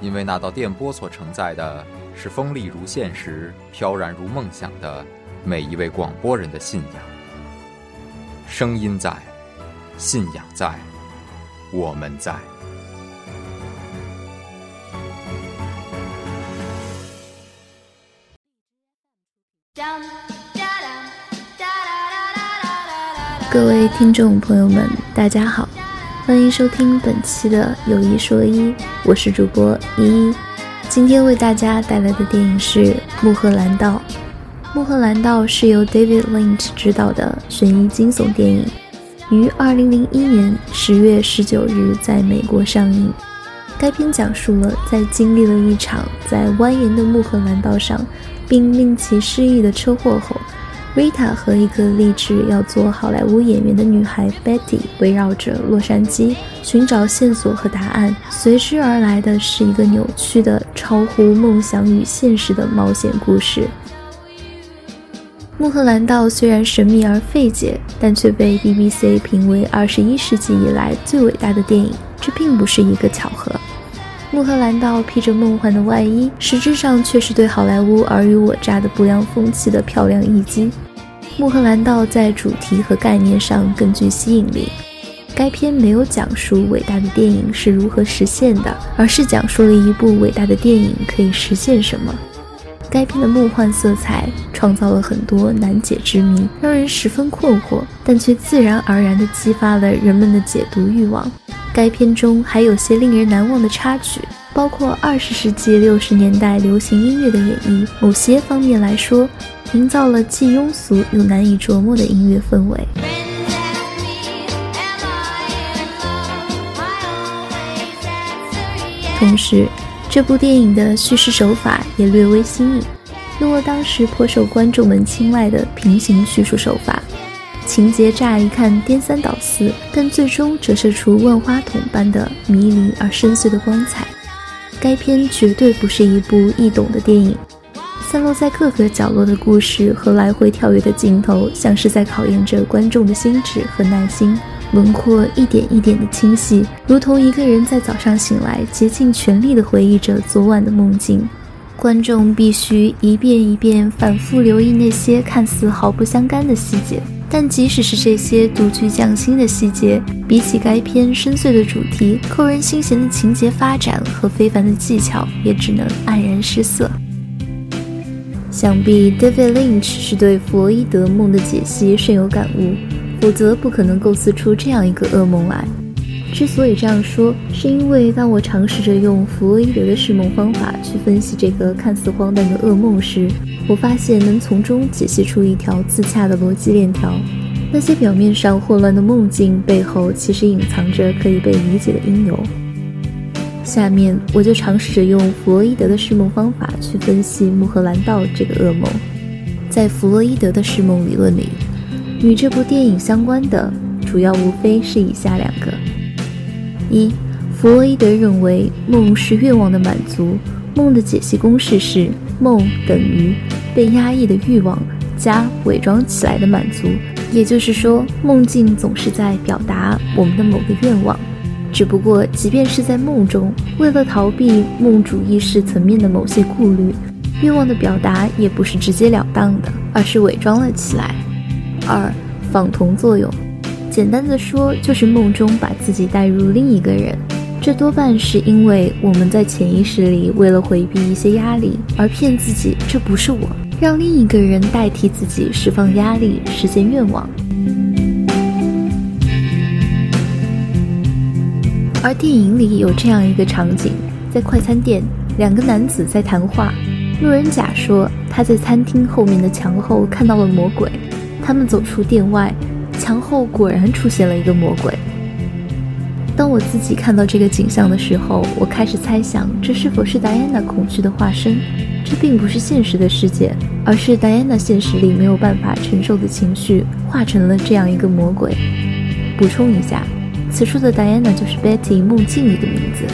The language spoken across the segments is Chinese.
因为那道电波所承载的是锋利如现实、飘然如梦想的每一位广播人的信仰。声音在，信仰在，我们在。各位听众朋友们，大家好。欢迎收听本期的《有一说一》，我是主播依依。今天为大家带来的电影是《穆赫兰道》。《穆赫兰道》是由 David Lynch 执导的悬疑惊悚电影，于2001年10月19日在美国上映。该片讲述了在经历了一场在蜿蜒的穆赫兰道上并令其失忆的车祸后。Rita 和一个立志要做好莱坞演员的女孩 Betty 围绕着洛杉矶寻找线索和答案，随之而来的是一个扭曲的、超乎梦想与现实的冒险故事。《穆赫兰道》虽然神秘而费解，但却被 BBC 评为二十一世纪以来最伟大的电影，这并不是一个巧合。穆赫兰道披着梦幻的外衣，实质上却是对好莱坞尔虞我诈的不良风气的漂亮一击。穆赫兰道在主题和概念上更具吸引力。该片没有讲述伟大的电影是如何实现的，而是讲述了一部伟大的电影可以实现什么。该片的梦幻色彩创造了很多难解之谜，让人十分困惑，但却自然而然地激发了人们的解读欲望。该片中还有些令人难忘的插曲，包括二十世纪六十年代流行音乐的演绎，某些方面来说。营造了既庸俗又难以琢磨的音乐氛围。同时，这部电影的叙事手法也略微新颖，用了当时颇受观众们青睐的平行叙述手法。情节乍一看颠三倒四，但最终折射出万花筒般的迷离而深邃的光彩。该片绝对不是一部易懂的电影。散落在各个角落的故事和来回跳跃的镜头，像是在考验着观众的心智和耐心。轮廓一点一点的清晰，如同一个人在早上醒来，竭尽全力地回忆着昨晚的梦境。观众必须一遍一遍反复留意那些看似毫不相干的细节，但即使是这些独具匠心的细节，比起该片深邃的主题、扣人心弦的情节发展和非凡的技巧，也只能黯然失色。想必 David Lynch 是对弗洛伊德梦的解析深有感悟，否则不可能构思出这样一个噩梦来。之所以这样说，是因为当我尝试着用弗洛伊德的释梦方法去分析这个看似荒诞的噩梦时，我发现能从中解析出一条自洽的逻辑链条。那些表面上混乱的梦境背后，其实隐藏着可以被理解的因由。下面我就尝试着用弗洛伊德的释梦方法去分析穆赫兰道这个噩梦。在弗洛伊德的释梦理论里，与这部电影相关的主要无非是以下两个：一，弗洛伊德认为梦是愿望的满足，梦的解析公式是梦等于被压抑的欲望加伪装起来的满足，也就是说，梦境总是在表达我们的某个愿望。只不过，即便是在梦中，为了逃避梦主意识层面的某些顾虑，愿望的表达也不是直截了当的，而是伪装了起来。二，仿同作用，简单的说，就是梦中把自己带入另一个人，这多半是因为我们在潜意识里为了回避一些压力而骗自己这不是我，让另一个人代替自己释放压力、实现愿望。而电影里有这样一个场景，在快餐店，两个男子在谈话。路人甲说他在餐厅后面的墙后看到了魔鬼。他们走出店外，墙后果然出现了一个魔鬼。当我自己看到这个景象的时候，我开始猜想，这是否是 Diana 恐惧的化身？这并不是现实的世界，而是 Diana 现实里没有办法承受的情绪化成了这样一个魔鬼。补充一下，此处的 Diana 就是 Betty 梦境里的名字。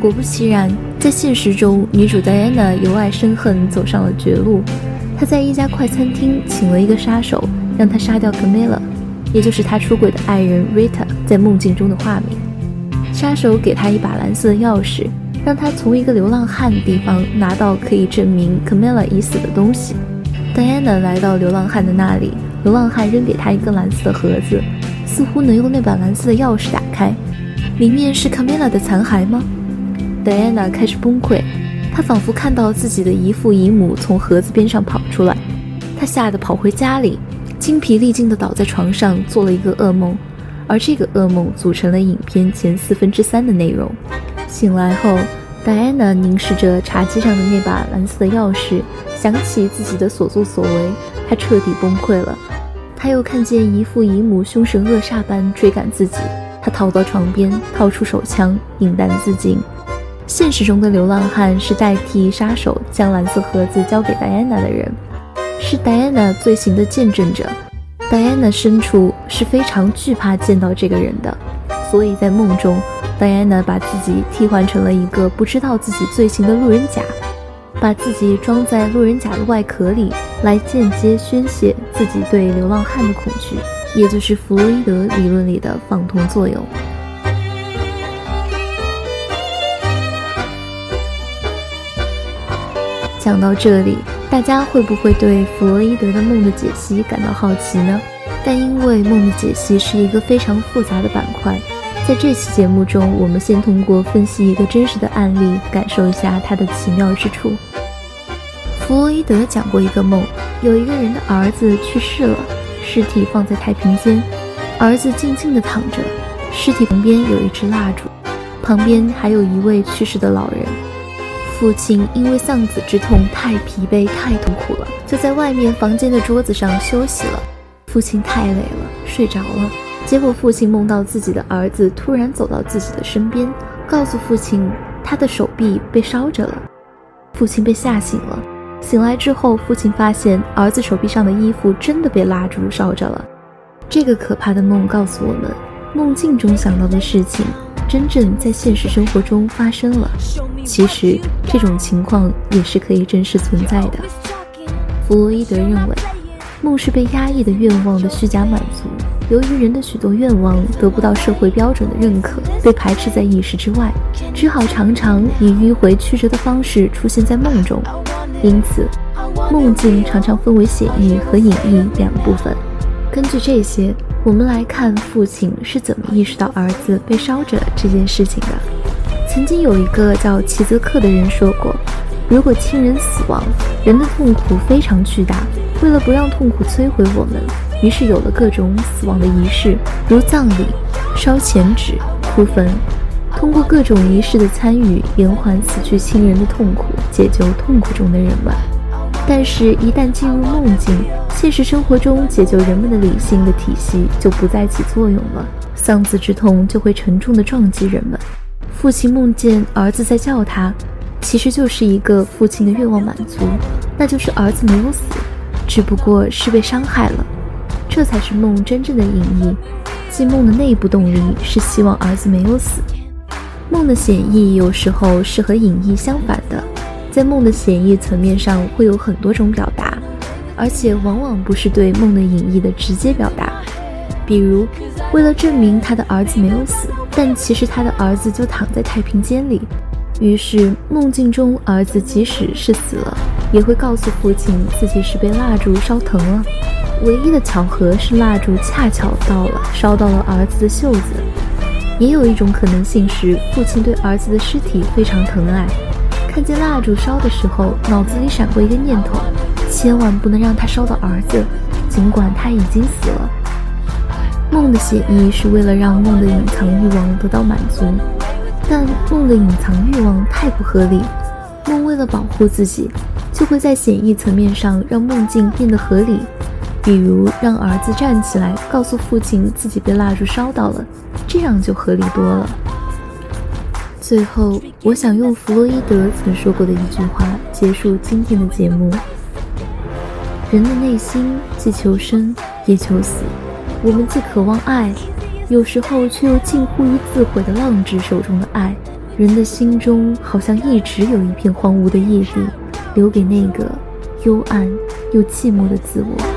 果不其然，在现实中，女主 Diana 由爱生恨，走上了绝路。她在一家快餐厅请了一个杀手，让他杀掉 Camilla，也就是他出轨的爱人 Rita，在梦境中的化名。杀手给他一把蓝色的钥匙，让他从一个流浪汉的地方拿到可以证明 Camilla 已死的东西。Diana 来到流浪汉的那里，流浪汉扔给他一个蓝色的盒子，似乎能用那把蓝色的钥匙打开。里面是 Camilla 的残骸吗？戴安娜开始崩溃，她仿佛看到自己的姨父姨母从盒子边上跑出来，她吓得跑回家里，精疲力尽地倒在床上做了一个噩梦，而这个噩梦组成了影片前四分之三的内容。醒来后，戴安娜凝视着茶几上的那把蓝色的钥匙，想起自己的所作所为，她彻底崩溃了。她又看见姨父姨母凶神恶煞般追赶自己，她逃到床边，掏出手枪，引弹自尽。现实中的流浪汉是代替杀手将蓝色盒子交给戴安娜的人，是戴安娜罪行的见证者。戴安娜深处是非常惧怕见到这个人的，所以在梦中，戴安娜把自己替换成了一个不知道自己罪行的路人甲，把自己装在路人甲的外壳里，来间接宣泄自己对流浪汉的恐惧，也就是弗洛伊德理论里的放通作用。讲到这里，大家会不会对弗洛伊德的梦的解析感到好奇呢？但因为梦的解析是一个非常复杂的板块，在这期节目中，我们先通过分析一个真实的案例，感受一下它的奇妙之处。弗洛伊德讲过一个梦，有一个人的儿子去世了，尸体放在太平间，儿子静静地躺着，尸体旁边有一支蜡烛，旁边还有一位去世的老人。父亲因为丧子之痛太疲惫、太痛苦了，就在外面房间的桌子上休息了。父亲太累了，睡着了。结果父亲梦到自己的儿子突然走到自己的身边，告诉父亲他的手臂被烧着了。父亲被吓醒了。醒来之后，父亲发现儿子手臂上的衣服真的被蜡烛烧着了。这个可怕的梦告诉我们，梦境中想到的事情。真正在现实生活中发生了，其实这种情况也是可以真实存在的。弗洛伊德认为，梦是被压抑的愿望的虚假满足。由于人的许多愿望得不到社会标准的认可，被排斥在意识之外，只好常常以迂回曲折的方式出现在梦中。因此，梦境常常分为显意和隐意两部分。根据这些。我们来看父亲是怎么意识到儿子被烧着这件事情的。曾经有一个叫齐泽克的人说过，如果亲人死亡，人的痛苦非常巨大。为了不让痛苦摧毁我们，于是有了各种死亡的仪式，如葬礼、烧钱纸、哭坟。通过各种仪式的参与，延缓死去亲人的痛苦，解救痛苦中的人们。但是，一旦进入梦境，现实生活中解救人们的理性的体系就不再起作用了，丧子之痛就会沉重地撞击人们。父亲梦见儿子在叫他，其实就是一个父亲的愿望满足，那就是儿子没有死，只不过是被伤害了。这才是梦真正的隐意，即梦的内部动力是希望儿子没有死。梦的显意有时候是和隐意相反的。在梦的显意层面上会有很多种表达，而且往往不是对梦的隐意的直接表达。比如，为了证明他的儿子没有死，但其实他的儿子就躺在太平间里，于是梦境中儿子即使是死了，也会告诉父亲自己是被蜡烛烧疼了。唯一的巧合是蜡烛恰巧到了，烧到了儿子的袖子。也有一种可能性是，父亲对儿子的尸体非常疼爱，看见蜡烛烧的时候，脑子里闪过一个念头：千万不能让他烧到儿子，尽管他已经死了。梦的写意是为了让梦的隐藏欲望得到满足，但梦的隐藏欲望太不合理。梦为了保护自己，就会在显意层面上让梦境变得合理。比如让儿子站起来，告诉父亲自己被蜡烛烧到了，这样就合理多了。最后，我想用弗洛伊德曾说过的一句话结束今天的节目：人的内心既求生也求死，我们既渴望爱，有时候却又近乎于自毁的浪掷手中的爱。人的心中好像一直有一片荒芜的夜地，留给那个幽暗又寂寞的自我。